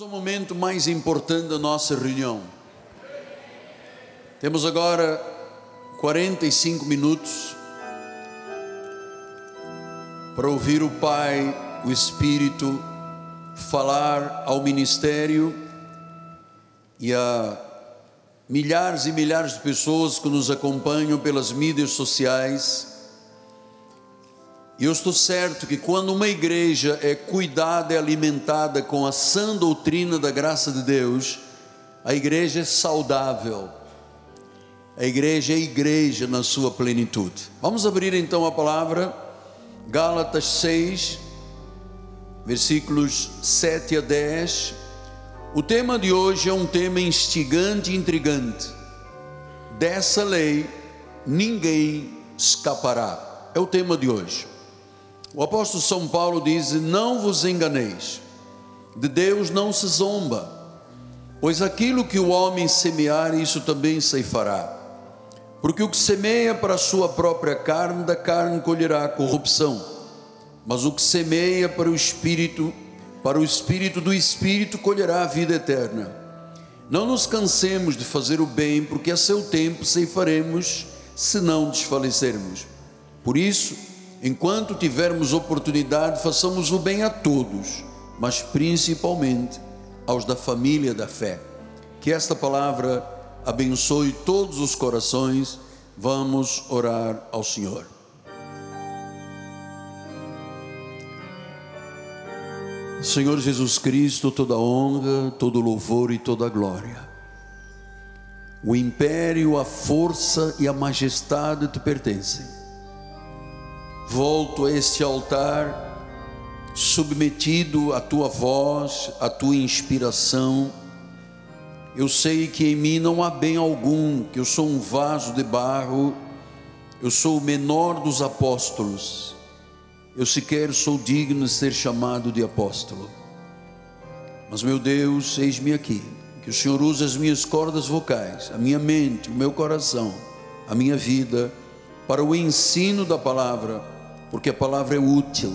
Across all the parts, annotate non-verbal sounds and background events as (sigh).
o momento mais importante da nossa reunião. Temos agora 45 minutos para ouvir o Pai, o Espírito, falar ao ministério e a milhares e milhares de pessoas que nos acompanham pelas mídias sociais. E eu estou certo que quando uma igreja é cuidada e alimentada com a sã doutrina da graça de Deus, a igreja é saudável. A igreja é igreja na sua plenitude. Vamos abrir então a palavra, Gálatas 6, versículos 7 a 10. O tema de hoje é um tema instigante e intrigante. Dessa lei ninguém escapará. É o tema de hoje. O apóstolo São Paulo diz: Não vos enganeis, de Deus não se zomba, pois aquilo que o homem semear, isso também ceifará. Porque o que semeia para a sua própria carne, da carne colherá corrupção, mas o que semeia para o espírito, para o espírito do espírito colherá a vida eterna. Não nos cansemos de fazer o bem, porque a seu tempo ceifaremos, se não desfalecermos. Por isso, enquanto tivermos oportunidade, façamos o bem a todos, mas principalmente aos da família da fé. Que esta palavra abençoe todos os corações. Vamos orar ao Senhor. Senhor Jesus Cristo, toda honra, todo louvor e toda glória. O império, a força e a majestade te pertencem. Volto a este altar, submetido à tua voz, à tua inspiração. Eu sei que em mim não há bem algum, que eu sou um vaso de barro, eu sou o menor dos apóstolos eu sequer sou digno de ser chamado de apóstolo. Mas, meu Deus, eis-me aqui. Que o Senhor use as minhas cordas vocais, a minha mente, o meu coração, a minha vida, para o ensino da palavra, porque a palavra é útil.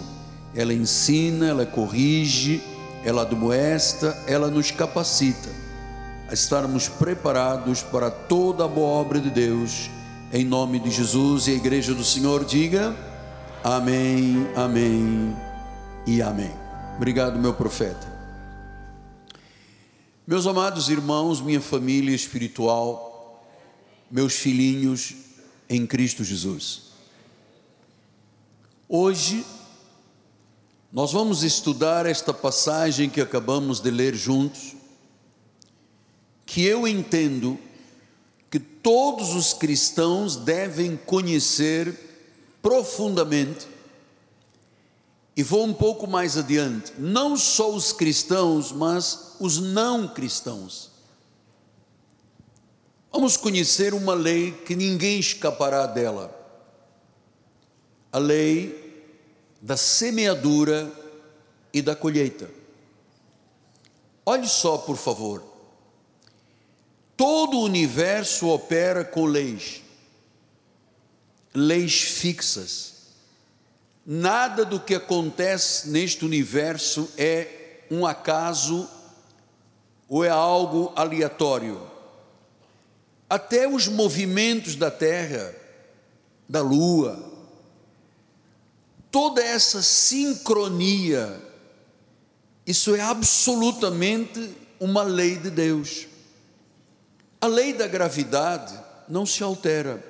Ela ensina, ela corrige, ela admoesta, ela nos capacita a estarmos preparados para toda a boa obra de Deus. Em nome de Jesus e a igreja do Senhor diga: Amém, amém e amém. Obrigado, meu profeta. Meus amados irmãos, minha família espiritual, meus filhinhos em Cristo Jesus. Hoje, nós vamos estudar esta passagem que acabamos de ler juntos, que eu entendo que todos os cristãos devem conhecer profundamente. E vou um pouco mais adiante. Não só os cristãos, mas os não cristãos. Vamos conhecer uma lei que ninguém escapará dela. A lei da semeadura e da colheita. Olhe só, por favor. Todo o universo opera com leis leis fixas. Nada do que acontece neste universo é um acaso ou é algo aleatório. Até os movimentos da Terra, da Lua, toda essa sincronia, isso é absolutamente uma lei de Deus. A lei da gravidade não se altera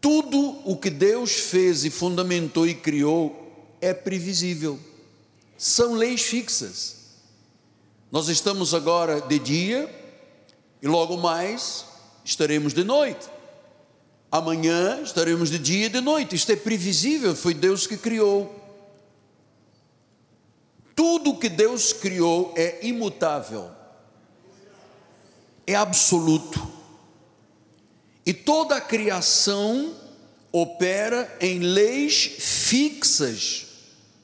tudo o que Deus fez e fundamentou e criou é previsível, são leis fixas. Nós estamos agora de dia e logo mais estaremos de noite. Amanhã estaremos de dia e de noite. Isto é previsível, foi Deus que criou. Tudo que Deus criou é imutável, é absoluto. E toda a criação opera em leis fixas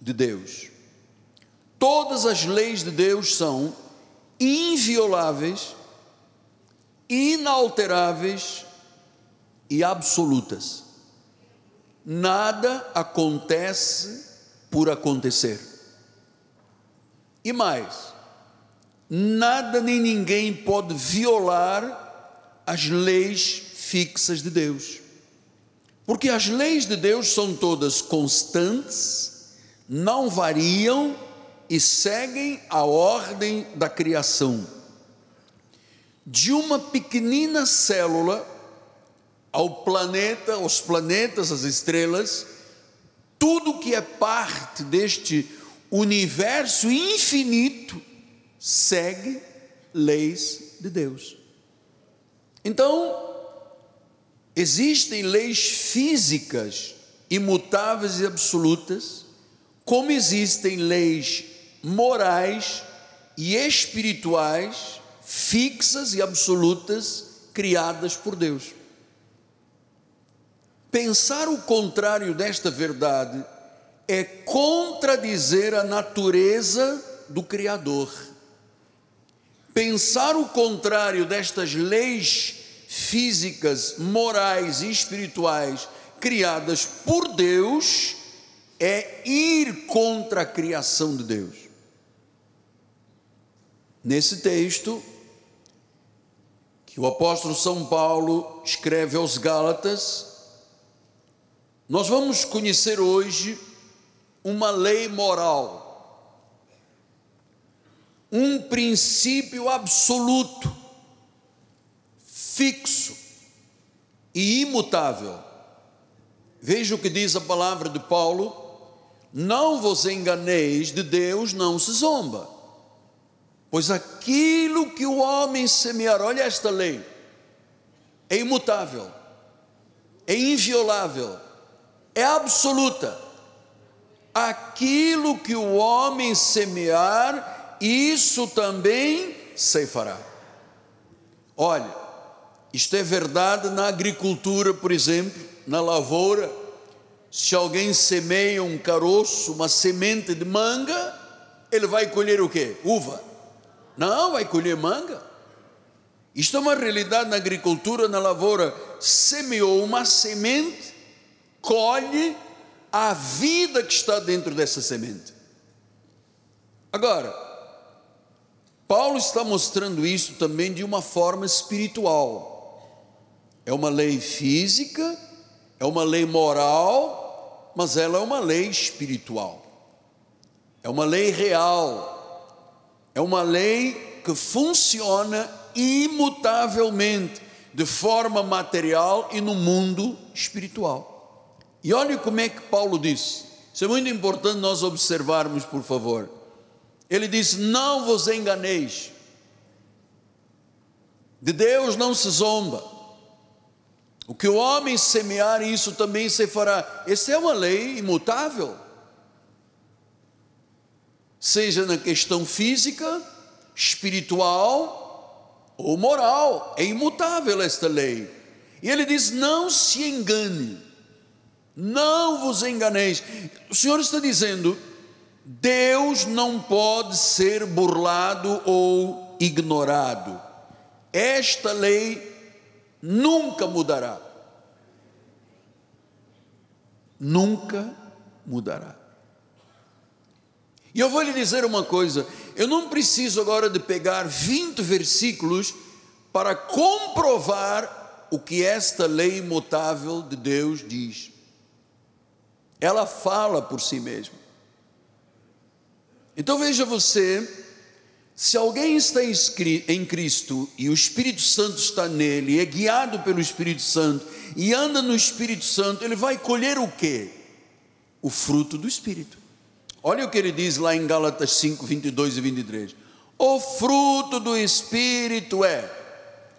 de Deus. Todas as leis de Deus são invioláveis, inalteráveis e absolutas. Nada acontece por acontecer. E mais, nada nem ninguém pode violar as leis fixas de Deus. Porque as leis de Deus são todas constantes, não variam e seguem a ordem da criação. De uma pequenina célula ao planeta, aos planetas, às estrelas, tudo que é parte deste universo infinito segue leis de Deus. Então, existem leis físicas imutáveis e absolutas, como existem leis morais e espirituais fixas e absolutas criadas por Deus. Pensar o contrário desta verdade é contradizer a natureza do Criador. Pensar o contrário destas leis físicas, morais e espirituais criadas por Deus é ir contra a criação de Deus. Nesse texto, que o apóstolo São Paulo escreve aos Gálatas, nós vamos conhecer hoje uma lei moral, um princípio absoluto, fixo e imutável. Veja o que diz a palavra de Paulo: não vos enganeis, de Deus não se zomba, pois aquilo que o homem semear, olha esta lei, é imutável, é inviolável é absoluta. Aquilo que o homem semear, isso também se fará. Olha, isto é verdade na agricultura, por exemplo, na lavoura. Se alguém semeia um caroço, uma semente de manga, ele vai colher o quê? Uva. Não, vai colher manga. Isto é uma realidade na agricultura, na lavoura. Semeou uma semente, colhe a vida que está dentro dessa semente. Agora, Paulo está mostrando isso também de uma forma espiritual. É uma lei física, é uma lei moral, mas ela é uma lei espiritual. É uma lei real. É uma lei que funciona imutavelmente de forma material e no mundo espiritual. E olhe como é que Paulo diz. Isso é muito importante nós observarmos, por favor. Ele diz: Não vos enganeis. De Deus não se zomba. O que o homem semear, isso também se fará. Essa é uma lei imutável. Seja na questão física, espiritual ou moral. É imutável esta lei. E ele diz: Não se engane. Não vos enganeis. O Senhor está dizendo: Deus não pode ser burlado ou ignorado. Esta lei nunca mudará. Nunca mudará. E eu vou lhe dizer uma coisa: eu não preciso agora de pegar 20 versículos para comprovar o que esta lei imutável de Deus diz. Ela fala por si mesma. Então veja você, se alguém está em Cristo e o Espírito Santo está nele, é guiado pelo Espírito Santo e anda no Espírito Santo, ele vai colher o quê? O fruto do Espírito. Olha o que ele diz lá em Gálatas 5, 22 e 23. O fruto do Espírito é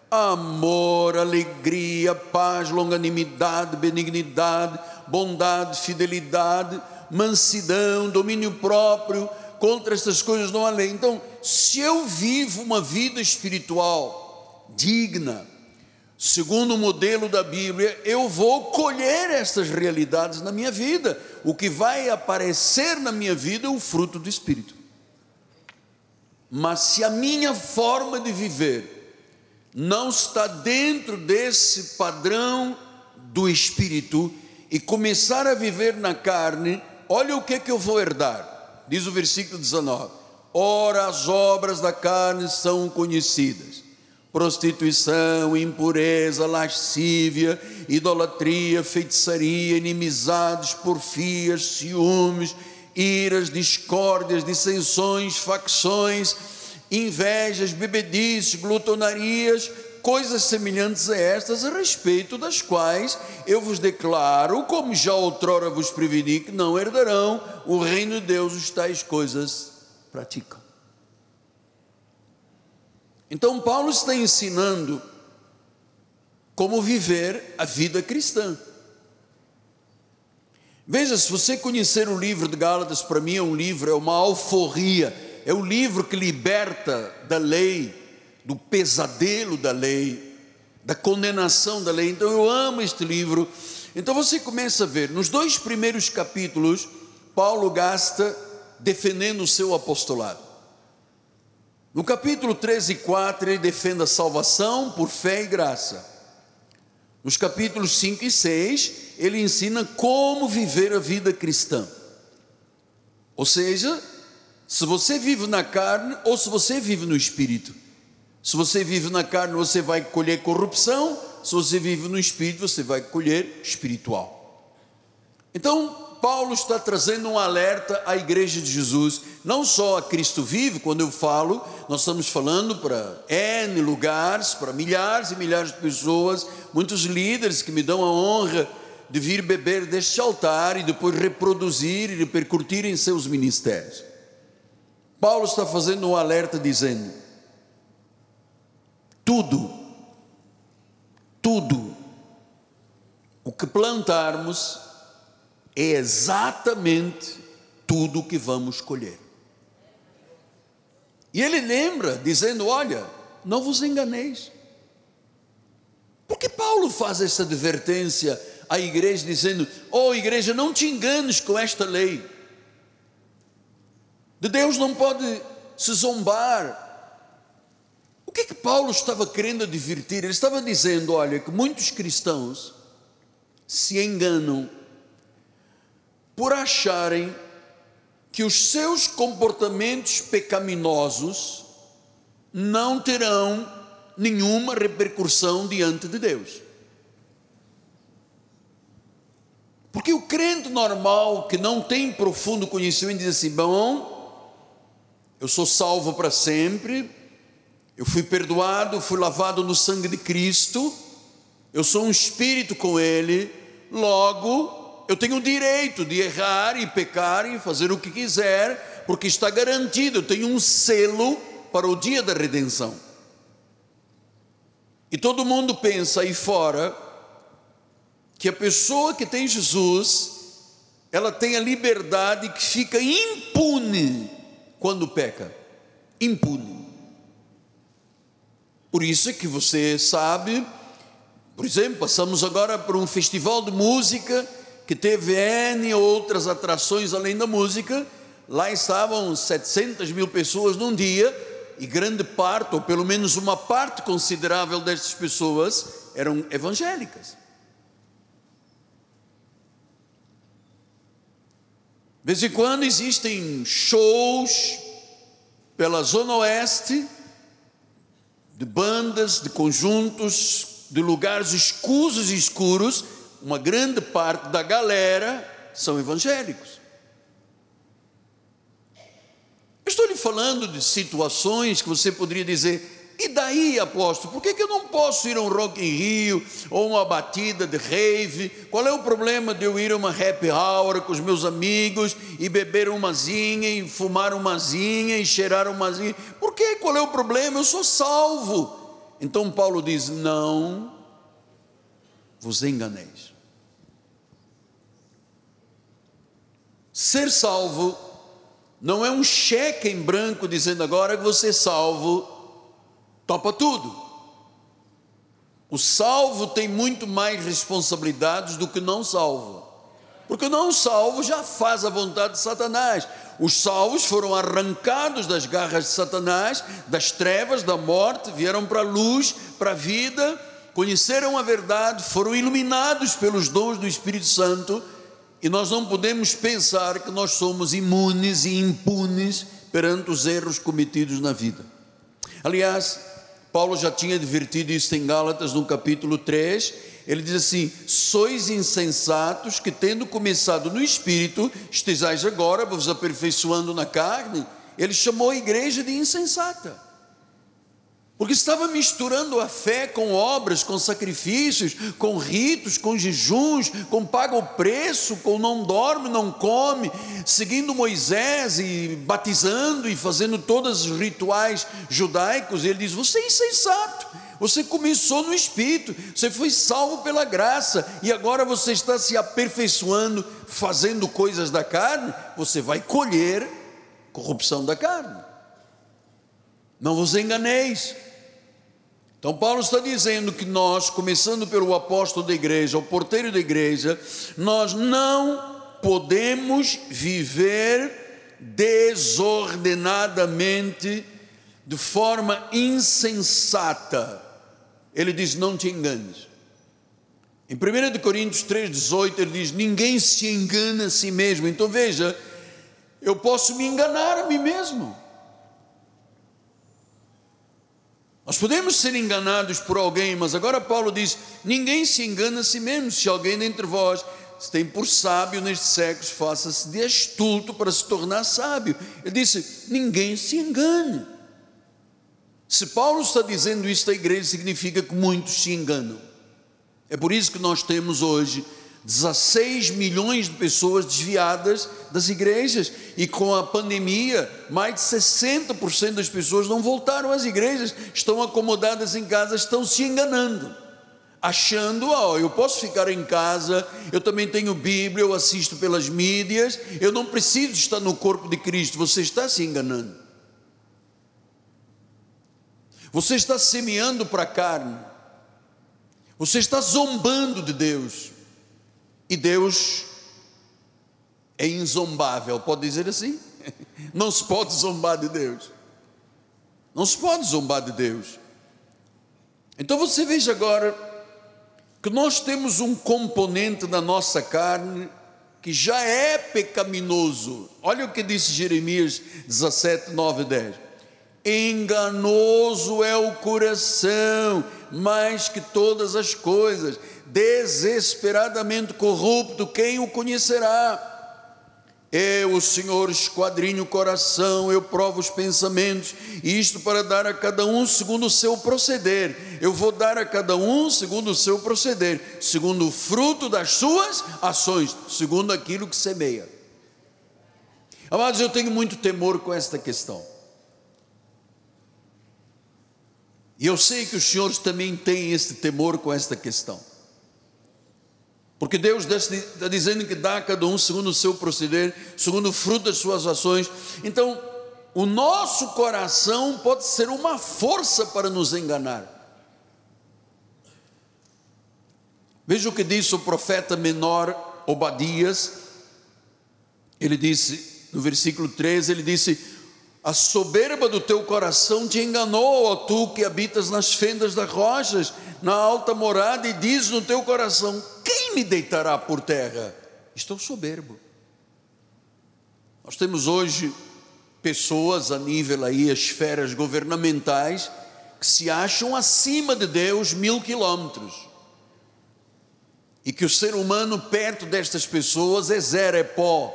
amor, alegria, paz, longanimidade, benignidade, bondade, fidelidade, mansidão, domínio próprio, contra essas coisas não há lei. Então, se eu vivo uma vida espiritual digna, segundo o modelo da Bíblia, eu vou colher essas realidades na minha vida. O que vai aparecer na minha vida é o fruto do Espírito. Mas se a minha forma de viver não está dentro desse padrão do Espírito, e começar a viver na carne, olha o que é que eu vou herdar. Diz o versículo 19: Ora, as obras da carne são conhecidas: prostituição, impureza, lascívia, idolatria, feitiçaria, inimizades, porfias, ciúmes, iras, discórdias, dissensões, facções, invejas, bebedices, glutonarias, coisas semelhantes a estas, a respeito das quais eu vos declaro, como já outrora vos preveni, que não herdarão o reino de Deus, os tais coisas praticam. Então, Paulo está ensinando como viver a vida cristã. Veja, se você conhecer o livro de Gálatas, para mim é um livro, é uma alforria, é o livro que liberta da lei, do pesadelo da lei, da condenação da lei. Então eu amo este livro. Então você começa a ver, nos dois primeiros capítulos, Paulo gasta defendendo o seu apostolado. No capítulo 13 e 4, ele defende a salvação por fé e graça. Nos capítulos 5 e 6, ele ensina como viver a vida cristã. Ou seja, se você vive na carne ou se você vive no espírito. Se você vive na carne, você vai colher corrupção. Se você vive no espírito, você vai colher espiritual. Então, Paulo está trazendo um alerta à igreja de Jesus, não só a Cristo vive, quando eu falo, nós estamos falando para N lugares, para milhares e milhares de pessoas, muitos líderes que me dão a honra de vir beber deste altar e depois reproduzir e repercutir em seus ministérios. Paulo está fazendo um alerta dizendo: tudo, tudo o que plantarmos é exatamente tudo o que vamos colher. E ele lembra, dizendo: Olha, não vos enganeis. Porque Paulo faz essa advertência à igreja, dizendo: Oh, igreja, não te enganes com esta lei. De Deus não pode se zombar, que é que Paulo estava querendo advertir? Ele estava dizendo: olha, que muitos cristãos se enganam por acharem que os seus comportamentos pecaminosos não terão nenhuma repercussão diante de Deus. Porque o crente normal que não tem profundo conhecimento diz assim: bom, eu sou salvo para sempre, eu fui perdoado, fui lavado no sangue de Cristo, eu sou um espírito com Ele, logo eu tenho o direito de errar e pecar e fazer o que quiser, porque está garantido, eu tenho um selo para o dia da redenção. E todo mundo pensa aí fora que a pessoa que tem Jesus, ela tem a liberdade que fica impune quando peca. Impune. Por isso é que você sabe, por exemplo, passamos agora por um festival de música que teve N outras atrações além da música. Lá estavam 700 mil pessoas num dia e grande parte, ou pelo menos uma parte considerável destas pessoas, eram evangélicas. De vez em quando existem shows pela Zona Oeste de bandas, de conjuntos, de lugares escusos e escuros, uma grande parte da galera são evangélicos. estou lhe falando de situações que você poderia dizer, e daí, apóstolo, por que, que eu não posso ir a um Rock in Rio ou uma batida de rave? Qual é o problema de eu ir a uma happy hour com os meus amigos e beber uma zinha e fumar uma zinha e cheirar uma zinha? Por que? Qual é o problema? Eu sou salvo. Então Paulo diz: Não vos enganeis. Ser salvo não é um cheque em branco dizendo agora que você é salvo topa tudo. O salvo tem muito mais responsabilidades do que não salvo. Porque o não salvo já faz a vontade de Satanás. Os salvos foram arrancados das garras de Satanás, das trevas, da morte, vieram para a luz, para a vida, conheceram a verdade, foram iluminados pelos dons do Espírito Santo. E nós não podemos pensar que nós somos imunes e impunes perante os erros cometidos na vida. Aliás, Paulo já tinha advertido isso em Gálatas no capítulo 3. Ele diz assim: Sois insensatos que, tendo começado no espírito, estejais agora vos aperfeiçoando na carne. Ele chamou a igreja de insensata. Porque estava misturando a fé com obras, com sacrifícios, com ritos, com jejuns, com paga o preço, com não dorme, não come, seguindo Moisés e batizando e fazendo todos os rituais judaicos. Ele diz: Você é insensato, você começou no Espírito, você foi salvo pela graça e agora você está se aperfeiçoando, fazendo coisas da carne, você vai colher corrupção da carne. Não vos enganeis. Então, Paulo está dizendo que nós, começando pelo apóstolo da igreja, o porteiro da igreja, nós não podemos viver desordenadamente, de forma insensata. Ele diz: não te enganes. Em 1 Coríntios 3,18 ele diz: ninguém se engana a si mesmo. Então veja, eu posso me enganar a mim mesmo. Nós podemos ser enganados por alguém, mas agora Paulo diz: ninguém se engana a si mesmo. Se alguém dentre vós se tem por sábio neste século, faça-se de astuto para se tornar sábio. Ele disse: ninguém se engane. Se Paulo está dizendo isso à igreja, significa que muitos se enganam. É por isso que nós temos hoje 16 milhões de pessoas desviadas das igrejas, e com a pandemia, mais de 60% das pessoas não voltaram às igrejas, estão acomodadas em casa, estão se enganando, achando, ó, oh, eu posso ficar em casa, eu também tenho Bíblia, eu assisto pelas mídias, eu não preciso estar no corpo de Cristo, você está se enganando. Você está semeando para a carne, você está zombando de Deus. E Deus é inzombável, pode dizer assim? (laughs) Não se pode zombar de Deus. Não se pode zombar de Deus. Então você veja agora que nós temos um componente da nossa carne que já é pecaminoso. Olha o que disse Jeremias 17, 9 e 10. Enganoso é o coração, mais que todas as coisas desesperadamente corrupto, quem o conhecerá? Eu, o Senhor, esquadrinho o coração, eu provo os pensamentos, isto para dar a cada um segundo o seu proceder. Eu vou dar a cada um segundo o seu proceder, segundo o fruto das suas ações, segundo aquilo que semeia. Amados, eu tenho muito temor com esta questão. E eu sei que os senhores também têm este temor com esta questão. Porque Deus está dizendo que dá a cada um segundo o seu proceder, segundo o fruto das suas ações. Então, o nosso coração pode ser uma força para nos enganar. Veja o que disse o profeta menor Obadias. Ele disse, no versículo 13, ele disse: A soberba do teu coração te enganou, ó tu que habitas nas fendas das rochas, na alta morada, e diz no teu coração: me deitará por terra? Estou soberbo. Nós temos hoje pessoas a nível aí, esferas governamentais, que se acham acima de Deus mil quilômetros. E que o ser humano perto destas pessoas é zero, é pó.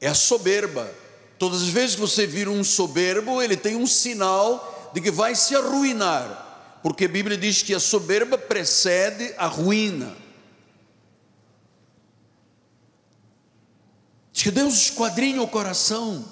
É a soberba. Todas as vezes que você vira um soberbo, ele tem um sinal de que vai se arruinar. Porque a Bíblia diz que a soberba precede a ruína. Que Deus esquadrinha o coração,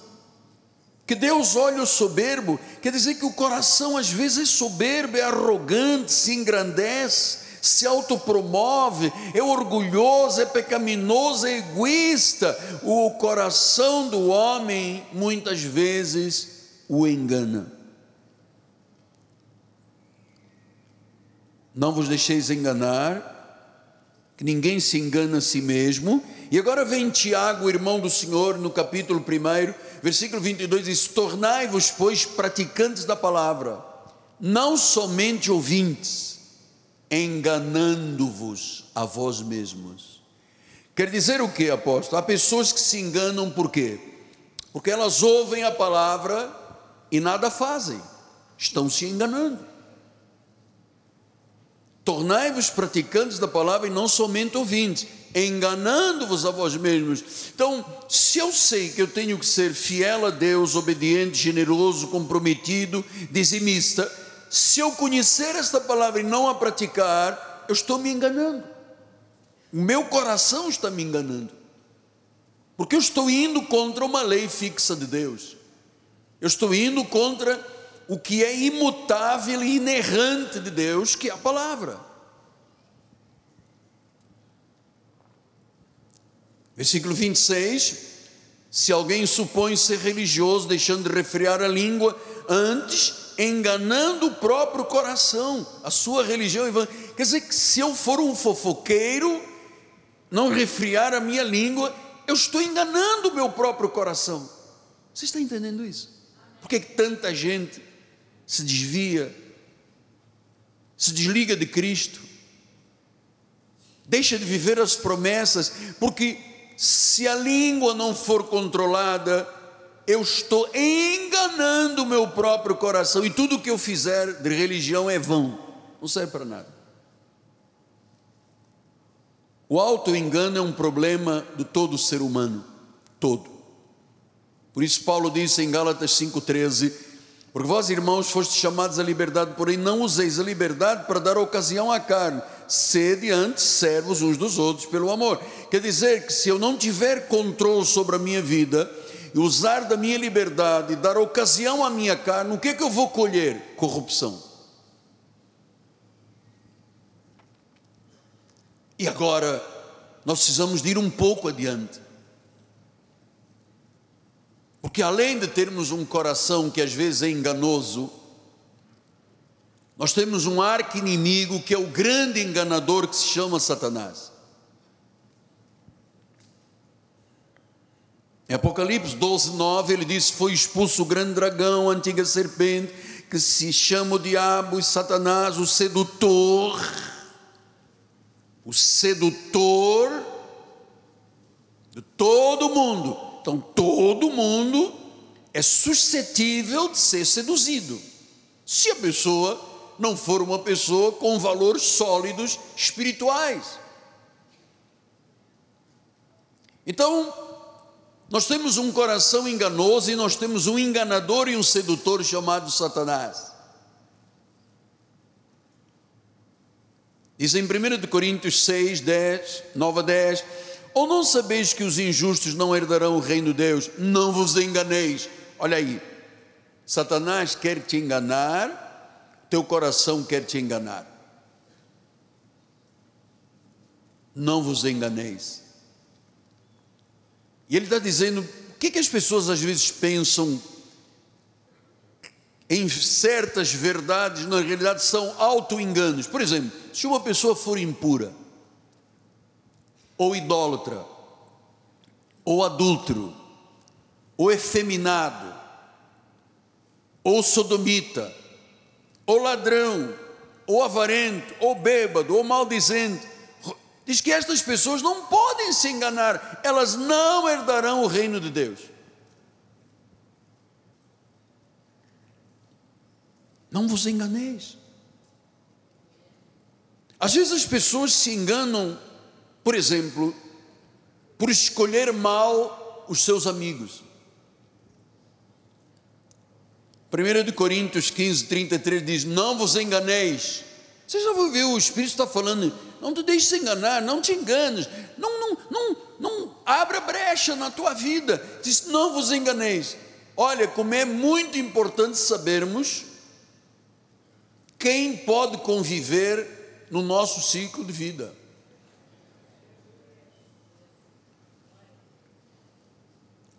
que Deus olha o soberbo, quer dizer que o coração às vezes é soberbo, é arrogante, se engrandece, se autopromove, é orgulhoso, é pecaminoso, é egoísta. O coração do homem muitas vezes o engana. Não vos deixeis enganar, que ninguém se engana a si mesmo. E agora vem Tiago, irmão do Senhor, no capítulo 1, versículo 22, diz: Tornai-vos, pois, praticantes da palavra, não somente ouvintes, enganando-vos a vós mesmos. Quer dizer o que, apóstolo? Há pessoas que se enganam por quê? Porque elas ouvem a palavra e nada fazem, estão se enganando. Tornai-vos praticantes da palavra e não somente ouvintes, enganando-vos a vós mesmos. Então, se eu sei que eu tenho que ser fiel a Deus, obediente, generoso, comprometido, dizimista, se eu conhecer esta palavra e não a praticar, eu estou me enganando. O meu coração está me enganando. Porque eu estou indo contra uma lei fixa de Deus. Eu estou indo contra o que é imutável e inerrante de Deus, que é a palavra. Versículo 26. Se alguém supõe ser religioso, deixando de refriar a língua, antes enganando o próprio coração, a sua religião Quer dizer que se eu for um fofoqueiro, não refriar a minha língua, eu estou enganando o meu próprio coração. Você está entendendo isso? Por que tanta gente se desvia, se desliga de Cristo, deixa de viver as promessas, porque se a língua não for controlada, eu estou enganando o meu próprio coração e tudo que eu fizer de religião é vão, não serve para nada. O auto-engano é um problema de todo ser humano, todo. Por isso, Paulo disse em Gálatas 5,13: Porque vós, irmãos, fostes chamados à liberdade, porém não useis a liberdade para dar ocasião à carne, sede antes servos uns dos outros pelo amor. Quer dizer que se eu não tiver controle sobre a minha vida, usar da minha liberdade, dar ocasião à minha carne, o que é que eu vou colher? Corrupção. E agora, nós precisamos de ir um pouco adiante. Porque além de termos um coração que às vezes é enganoso, nós temos um arco inimigo que é o grande enganador que se chama Satanás. Em Apocalipse 12, 9, ele diz: Foi expulso o grande dragão, a antiga serpente, que se chama o diabo e Satanás, o sedutor o sedutor de todo mundo. Então, todo mundo é suscetível de ser seduzido. Se a pessoa não for uma pessoa com valores sólidos espirituais. Então, nós temos um coração enganoso e nós temos um enganador e um sedutor chamado Satanás. Diz em 1 Coríntios 6, 10, 9 a 10: Ou não sabeis que os injustos não herdarão o reino de Deus? Não vos enganeis. Olha aí, Satanás quer te enganar, teu coração quer te enganar. Não vos enganeis. E ele está dizendo: o que, que as pessoas às vezes pensam em certas verdades, na realidade são auto-enganos. Por exemplo, se uma pessoa for impura, ou idólatra, ou adúltero, ou efeminado, ou sodomita, ou ladrão, ou avarento, ou bêbado, ou maldizente, diz que estas pessoas não podem se enganar, elas não herdarão o reino de Deus. Não vos enganeis. Às vezes as pessoas se enganam, por exemplo, por escolher mal os seus amigos. 1 de Coríntios 15, 33 diz: Não vos enganeis. Você já ouviu o Espírito está falando, não te deixes enganar, não te enganes, não, não, não, não abra brecha na tua vida. Diz: Não vos enganeis. Olha, como é muito importante sabermos quem pode conviver no nosso ciclo de vida.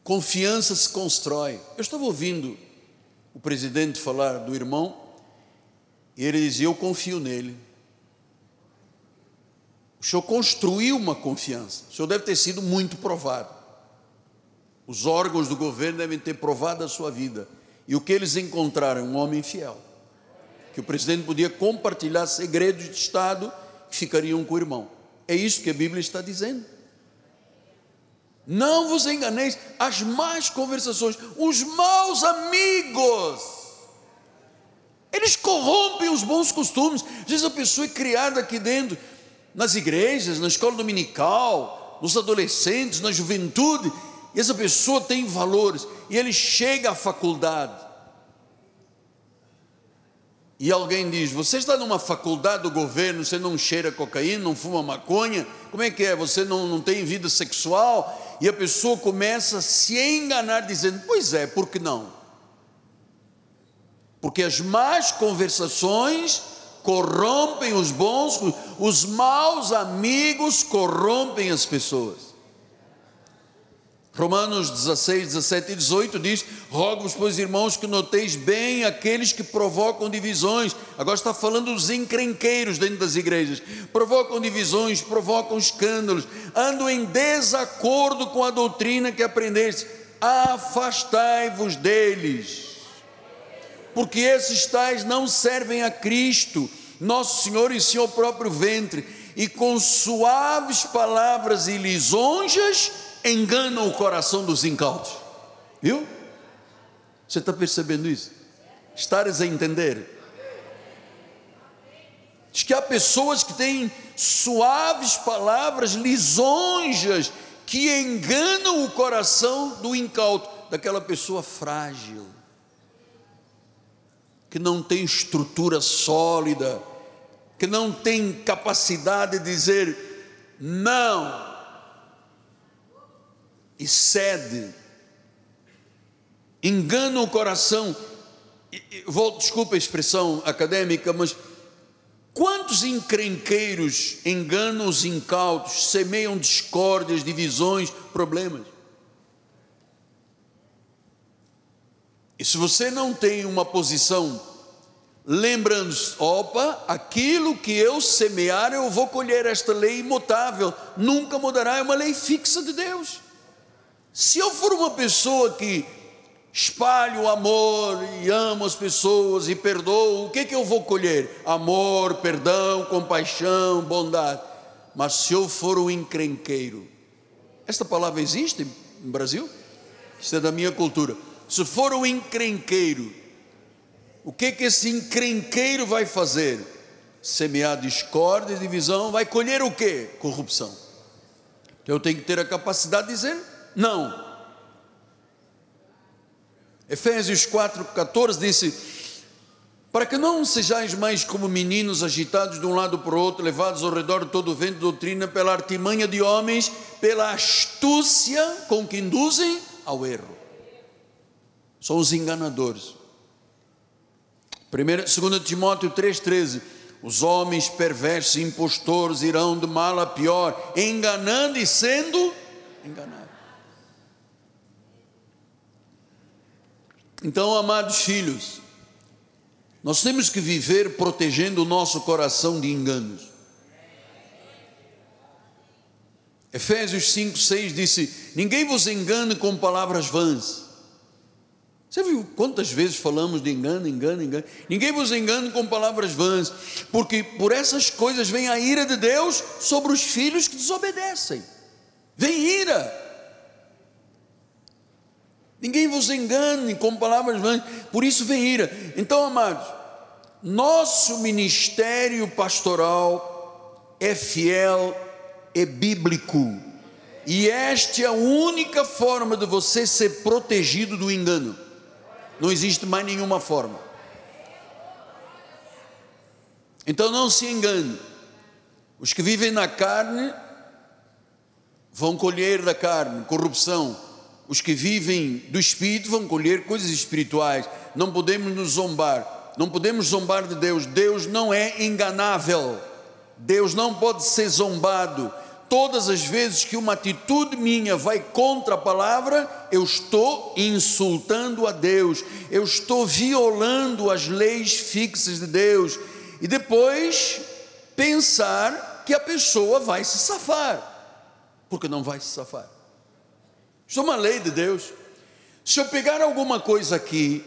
Confiança se constrói. Eu estava ouvindo o presidente falar do irmão, e ele dizia: Eu confio nele. O senhor construiu uma confiança, o senhor deve ter sido muito provado. Os órgãos do governo devem ter provado a sua vida. E o que eles encontraram? Um homem fiel que o presidente podia compartilhar segredos de Estado que ficariam com o irmão. É isso que a Bíblia está dizendo. Não vos enganeis, as más conversações, os maus amigos, eles corrompem os bons costumes. Às vezes a pessoa é criada aqui dentro, nas igrejas, na escola dominical, nos adolescentes, na juventude, e essa pessoa tem valores, e ele chega à faculdade, e alguém diz: Você está numa faculdade do governo, você não cheira cocaína, não fuma maconha, como é que é? Você não, não tem vida sexual? E a pessoa começa a se enganar, dizendo: Pois é, por que não? Porque as más conversações corrompem os bons, os maus amigos corrompem as pessoas. Romanos 16, 17 e 18 diz: Rogo-vos, pois, irmãos, que noteis bem aqueles que provocam divisões. Agora está falando dos encrenqueiros dentro das igrejas. Provocam divisões, provocam escândalos, andam em desacordo com a doutrina que aprendeste. Afastai-vos deles, porque esses tais não servem a Cristo, nosso Senhor e seu próprio ventre, e com suaves palavras e lisonjas enganam o coração dos incautos. Viu? Você está percebendo isso? Estares a entender? Diz que há pessoas que têm suaves palavras, lisonjas, que enganam o coração do incauto, daquela pessoa frágil, que não tem estrutura sólida, que não tem capacidade de dizer não e cede, engana o coração. Vou, desculpa a expressão acadêmica, mas quantos encrenqueiros enganam os incautos, semeiam discórdias, divisões, problemas? E se você não tem uma posição, lembrando-se, opa, aquilo que eu semear, eu vou colher esta lei imutável, nunca mudará, é uma lei fixa de Deus. Se eu for uma pessoa que espalho amor e amo as pessoas e perdoo, o que, que eu vou colher? Amor, perdão, compaixão, bondade. Mas se eu for um encrenqueiro, esta palavra existe no Brasil? Isso é da minha cultura. Se for um encrenqueiro, o que que esse encrenqueiro vai fazer? Semear discórdia e divisão, vai colher o que? Corrupção. Então eu tenho que ter a capacidade de dizer não. Efésios 4,14 disse: Para que não sejais mais como meninos agitados de um lado para o outro, levados ao redor de todo o vento de doutrina, pela artimanha de homens, pela astúcia com que induzem ao erro. São os enganadores. 2 Timóteo 3,13: Os homens perversos e impostores irão de mal a pior, enganando e sendo enganados. Então, amados filhos, nós temos que viver protegendo o nosso coração de enganos. Efésios 5, 6 disse: Ninguém vos engane com palavras vãs. Você viu quantas vezes falamos de engano, engano, engano? Ninguém vos engane com palavras vãs, porque por essas coisas vem a ira de Deus sobre os filhos que desobedecem. Vem ira. Ninguém vos engane com palavras vãs, por isso vem ira. Então, amados, nosso ministério pastoral é fiel, é bíblico, e esta é a única forma de você ser protegido do engano. Não existe mais nenhuma forma. Então não se engane. Os que vivem na carne vão colher da carne corrupção os que vivem do Espírito vão colher coisas espirituais. Não podemos nos zombar. Não podemos zombar de Deus. Deus não é enganável. Deus não pode ser zombado. Todas as vezes que uma atitude minha vai contra a palavra, eu estou insultando a Deus, eu estou violando as leis fixas de Deus, e depois pensar que a pessoa vai se safar, porque não vai se safar. Isso é uma lei de Deus. Se eu pegar alguma coisa aqui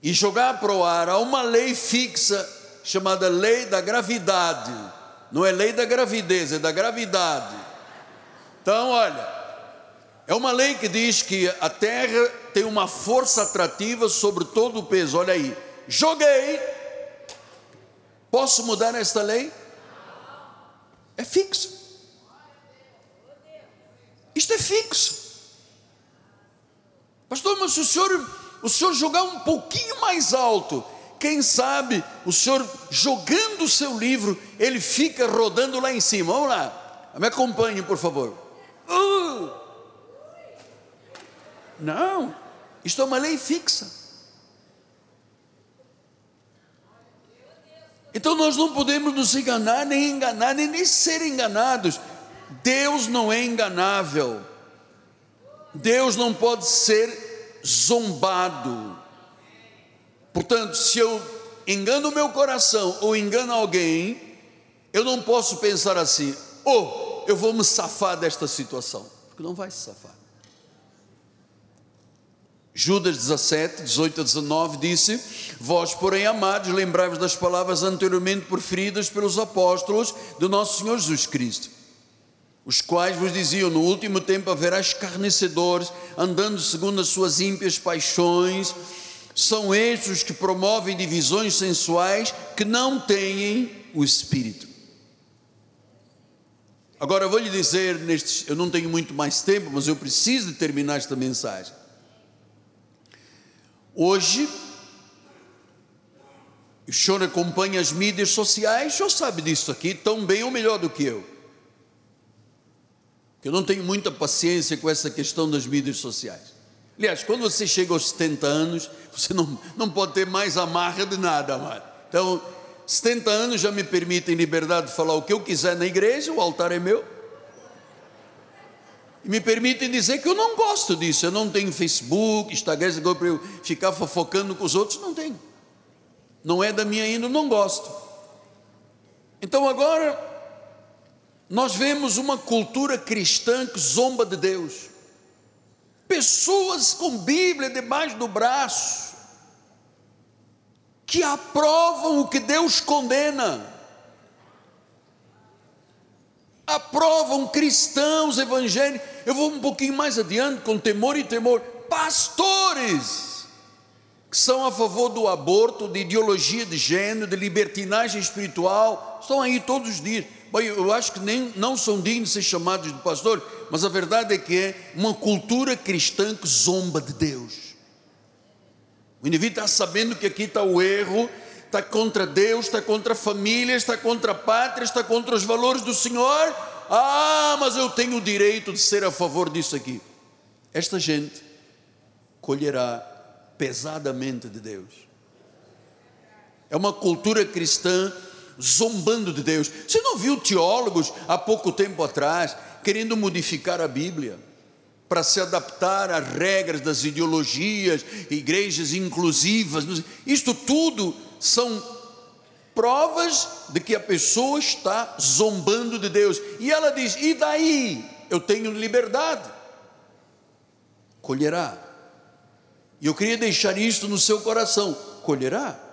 e jogar para o ar, há uma lei fixa chamada lei da gravidade. Não é lei da gravidez, é da gravidade. Então, olha, É uma lei que diz que a terra tem uma força atrativa sobre todo o peso. Olha aí, joguei. Posso mudar esta lei? É fixo. Isto é fixo. Pastor, mas se o senhor, o senhor jogar um pouquinho mais alto, quem sabe o senhor jogando o seu livro, ele fica rodando lá em cima. Vamos lá, me acompanhe, por favor. Uh! Não, isto é uma lei fixa. Então nós não podemos nos enganar, nem enganar, nem, nem ser enganados. Deus não é enganável. Deus não pode ser zombado. Portanto, se eu engano o meu coração ou engano alguém, eu não posso pensar assim: oh, eu vou me safar desta situação, porque não vai se safar. Judas 17, 18 a 19 disse: Vós, porém, amados, lembrai-vos das palavras anteriormente proferidas pelos apóstolos do nosso Senhor Jesus Cristo, os quais vos diziam: No último tempo haverá escarnecedores, andando segundo as suas ímpias paixões. São estes os que promovem divisões sensuais que não têm o Espírito. Agora eu vou lhe dizer, nestes, eu não tenho muito mais tempo, mas eu preciso de terminar esta mensagem. Hoje, o senhor acompanha as mídias sociais, o senhor sabe disso aqui tão bem ou melhor do que eu. Eu não tenho muita paciência com essa questão das mídias sociais. Aliás, quando você chega aos 70 anos, você não, não pode ter mais amarra de nada, amado. Então, 70 anos já me permitem liberdade de falar o que eu quiser na igreja, o altar é meu. E me permitem dizer que eu não gosto disso. Eu não tenho Facebook, Instagram, para eu ficar fofocando com os outros. Não tenho. Não é da minha índole, não gosto. Então agora, nós vemos uma cultura cristã que zomba de Deus. Pessoas com Bíblia debaixo do braço, que aprovam o que Deus condena aprovam cristãos evangélicos. Eu vou um pouquinho mais adiante, com temor e temor. Pastores que são a favor do aborto, de ideologia de gênero, de libertinagem espiritual, estão aí todos os dias. Bom, eu acho que nem, não são dignos de ser chamados de pastor, mas a verdade é que é uma cultura cristã que zomba de Deus. O indivíduo está sabendo que aqui está o erro, está contra Deus, está contra a família, está contra a pátria, está contra os valores do Senhor. Ah, mas eu tenho o direito de ser a favor disso aqui. Esta gente colherá pesadamente de Deus. É uma cultura cristã zombando de Deus. Você não viu teólogos há pouco tempo atrás querendo modificar a Bíblia? para se adaptar às regras das ideologias, igrejas inclusivas. Isto tudo são provas de que a pessoa está zombando de Deus. E ela diz: e daí? Eu tenho liberdade. Colherá. E eu queria deixar isto no seu coração: colherá.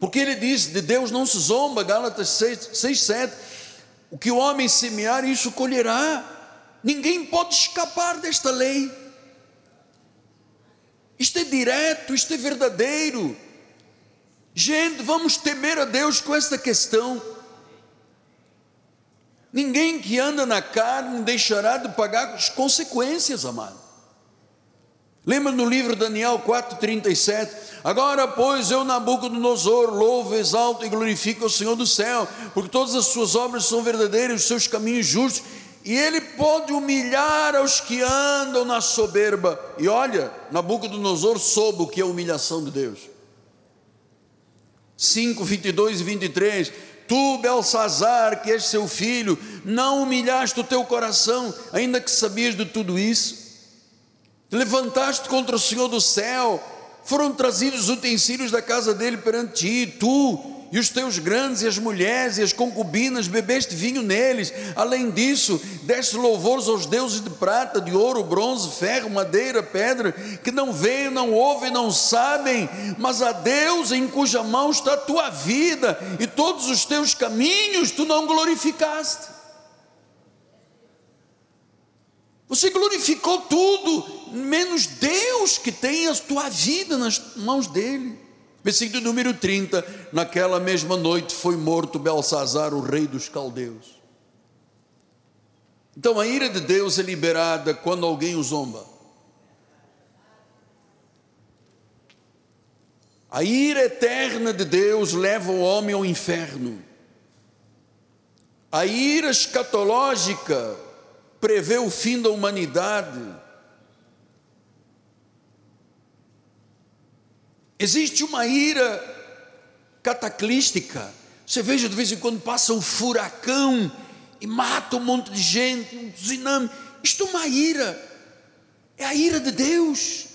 Porque ele diz: de Deus não se zomba, Gálatas 6, 6 7. O que o homem semear, isso colherá. Ninguém pode escapar desta lei. Isto é direto, isto é verdadeiro. Gente, vamos temer a Deus com esta questão. Ninguém que anda na carne deixará de pagar as consequências, amado. Lembra no livro Daniel 4,37? Agora, pois, eu, Nabucodonosor, louvo, exalto e glorifico o Senhor do céu, porque todas as suas obras são verdadeiras, os seus caminhos justos, e ele pode humilhar aos que andam na soberba. E olha, Nabucodonosor soube o que é humilhação de Deus. 5, 22 e 23. Tu, Belsazar, que és seu filho, não humilhaste o teu coração, ainda que sabias de tudo isso. Te levantaste contra o Senhor do céu, foram trazidos os utensílios da casa dele perante ti, tu e os teus grandes, e as mulheres, e as concubinas, bebeste vinho neles. Além disso, deste louvores aos deuses de prata, de ouro, bronze, ferro, madeira, pedra, que não veem, não ouvem, não sabem, mas a Deus em cuja mão está a tua vida, e todos os teus caminhos tu não glorificaste. Você glorificou tudo, menos Deus que tem a tua vida nas mãos dele. Versículo número 30: Naquela mesma noite foi morto Belsazar, o rei dos caldeus. Então a ira de Deus é liberada quando alguém o zomba. A ira eterna de Deus leva o homem ao inferno. A ira escatológica prevê o fim da humanidade. Existe uma ira cataclística. Você veja de vez em quando passa um furacão e mata um monte de gente, um tsunami. Isto é uma ira. É a ira de Deus.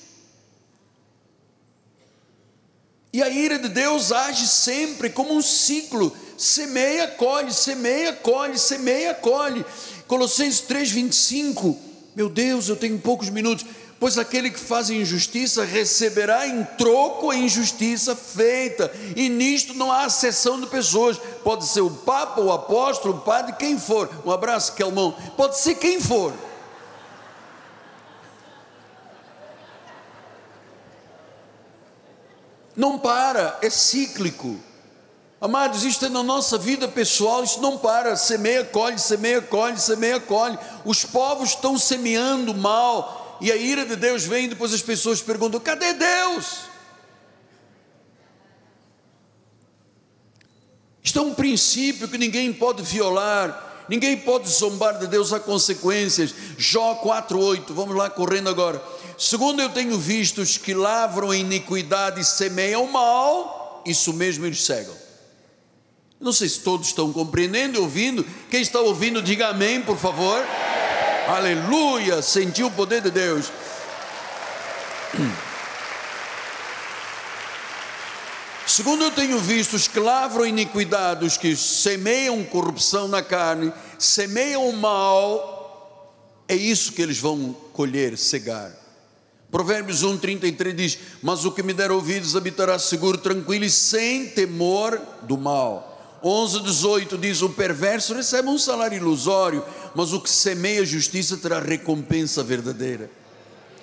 E a ira de Deus age sempre como um ciclo: semeia, colhe, semeia, colhe, semeia, colhe. Colossenses 3,25. Meu Deus, eu tenho poucos minutos. Pois aquele que faz injustiça receberá em troco a injustiça feita, e nisto não há acessão de pessoas. Pode ser o Papa, o apóstolo, o padre, quem for. Um abraço, Kelmão. Pode ser quem for. Não para, é cíclico. Amados, isto é na nossa vida pessoal, isso não para, semeia, colhe, semeia, colhe, semeia, colhe. Os povos estão semeando mal, e a ira de Deus vem, depois as pessoas perguntam: cadê Deus? Isto é um princípio que ninguém pode violar, ninguém pode zombar de Deus, há consequências. Jó 4,8, vamos lá correndo agora. Segundo eu tenho visto, os que lavram a iniquidade e semeiam mal, isso mesmo eles cegam. Não sei se todos estão compreendendo e ouvindo. Quem está ouvindo, diga amém, por favor. Aleluia! Sentiu o poder de Deus. (clears throat) Segundo eu tenho visto, os que lavram iniquidade, os que semeiam corrupção na carne, semeiam mal, é isso que eles vão colher, cegar. Provérbios 1, 33 diz: Mas o que me der ouvidos habitará seguro, tranquilo e sem temor do mal. 11, 18 diz: O perverso recebe um salário ilusório, mas o que semeia justiça terá recompensa verdadeira.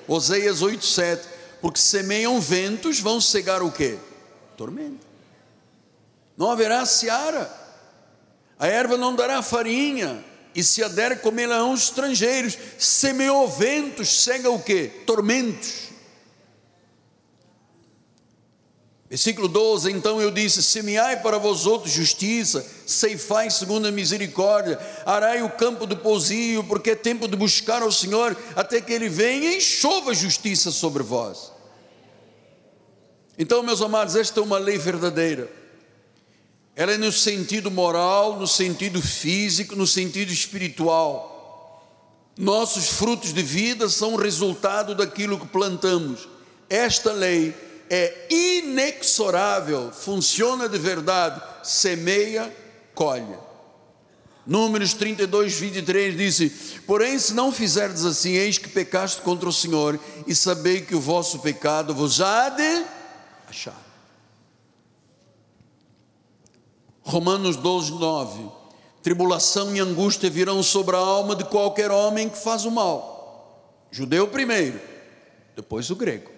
Oseias 8, 7: Porque semeiam ventos, vão cegar o que? Tormenta. Não haverá seara, a erva não dará farinha, e se a der comerão os estrangeiros. Semeou ventos, cega o que? Tormentos. Versículo 12: Então eu disse: Semeai para vós outros justiça, ceifai segundo a misericórdia, arai o campo do pousio, porque é tempo de buscar ao Senhor, até que Ele venha e chova justiça sobre vós. Então, meus amados, esta é uma lei verdadeira. Ela é no sentido moral, no sentido físico, no sentido espiritual. Nossos frutos de vida são resultado daquilo que plantamos. Esta lei é inexorável, funciona de verdade, semeia, colhe. Números 32, 23 disse: Porém, se não fizerdes assim, eis que pecaste contra o Senhor, e sabei que o vosso pecado vos há de achar. Romanos 12, 9: Tribulação e angústia virão sobre a alma de qualquer homem que faz o mal, judeu primeiro, depois o grego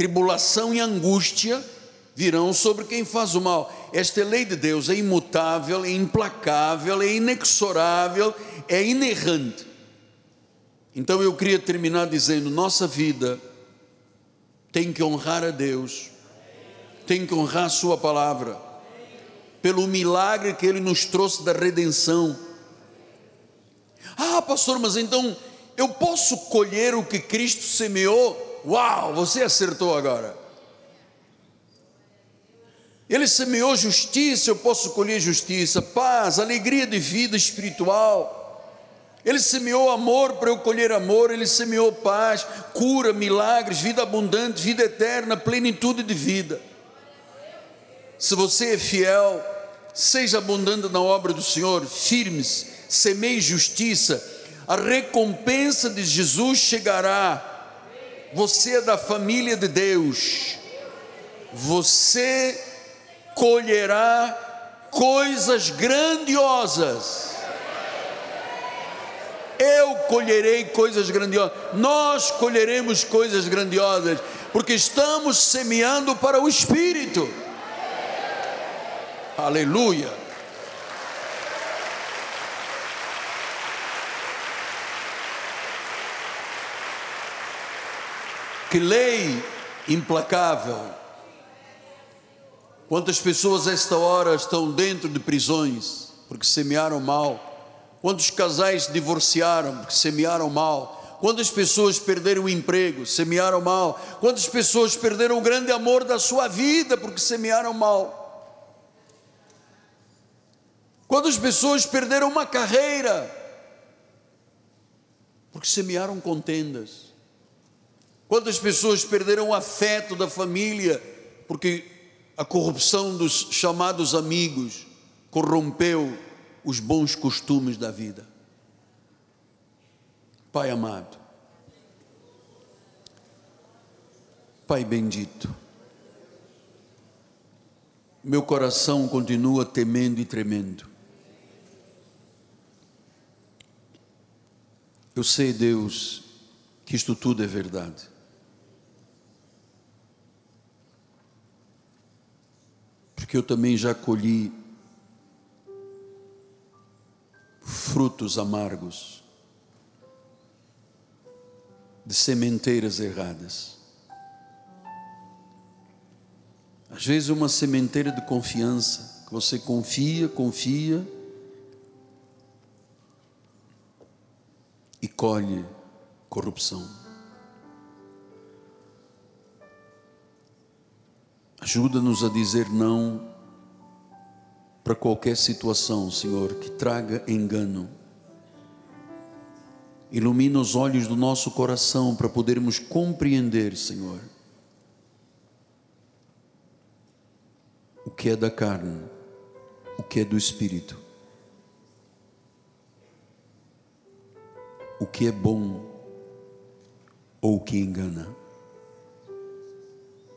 tribulação e angústia virão sobre quem faz o mal. Esta lei de Deus é imutável, é implacável, é inexorável, é inerrante. Então eu queria terminar dizendo: nossa vida tem que honrar a Deus, tem que honrar a Sua palavra, pelo milagre que Ele nos trouxe da redenção. Ah, pastor, mas então eu posso colher o que Cristo semeou? Uau, você acertou agora. Ele semeou justiça, eu posso colher justiça, paz, alegria de vida espiritual. Ele semeou amor para eu colher amor, ele semeou paz, cura, milagres, vida abundante, vida eterna, plenitude de vida. Se você é fiel, seja abundante na obra do Senhor, firmes, semeie justiça, a recompensa de Jesus chegará você é da família de Deus, você colherá coisas grandiosas. Eu colherei coisas grandiosas, nós colheremos coisas grandiosas, porque estamos semeando para o Espírito. Aleluia. Que lei implacável. Quantas pessoas a esta hora estão dentro de prisões porque semearam mal? Quantos casais divorciaram porque semearam mal? Quantas pessoas perderam o emprego, semearam mal? Quantas pessoas perderam o grande amor da sua vida porque semearam mal? Quantas pessoas perderam uma carreira porque semearam contendas? Quantas pessoas perderam o afeto da família porque a corrupção dos chamados amigos corrompeu os bons costumes da vida? Pai amado, Pai bendito, meu coração continua temendo e tremendo. Eu sei, Deus, que isto tudo é verdade. Porque eu também já colhi frutos amargos de sementeiras erradas. Às vezes, uma sementeira de confiança, que você confia, confia e colhe corrupção. Ajuda-nos a dizer não para qualquer situação, Senhor, que traga engano. Ilumina os olhos do nosso coração para podermos compreender, Senhor, o que é da carne, o que é do espírito, o que é bom ou o que engana.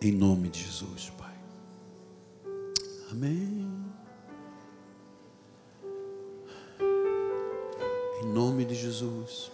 Em nome de Jesus, Pai. Amém. Em nome de Jesus.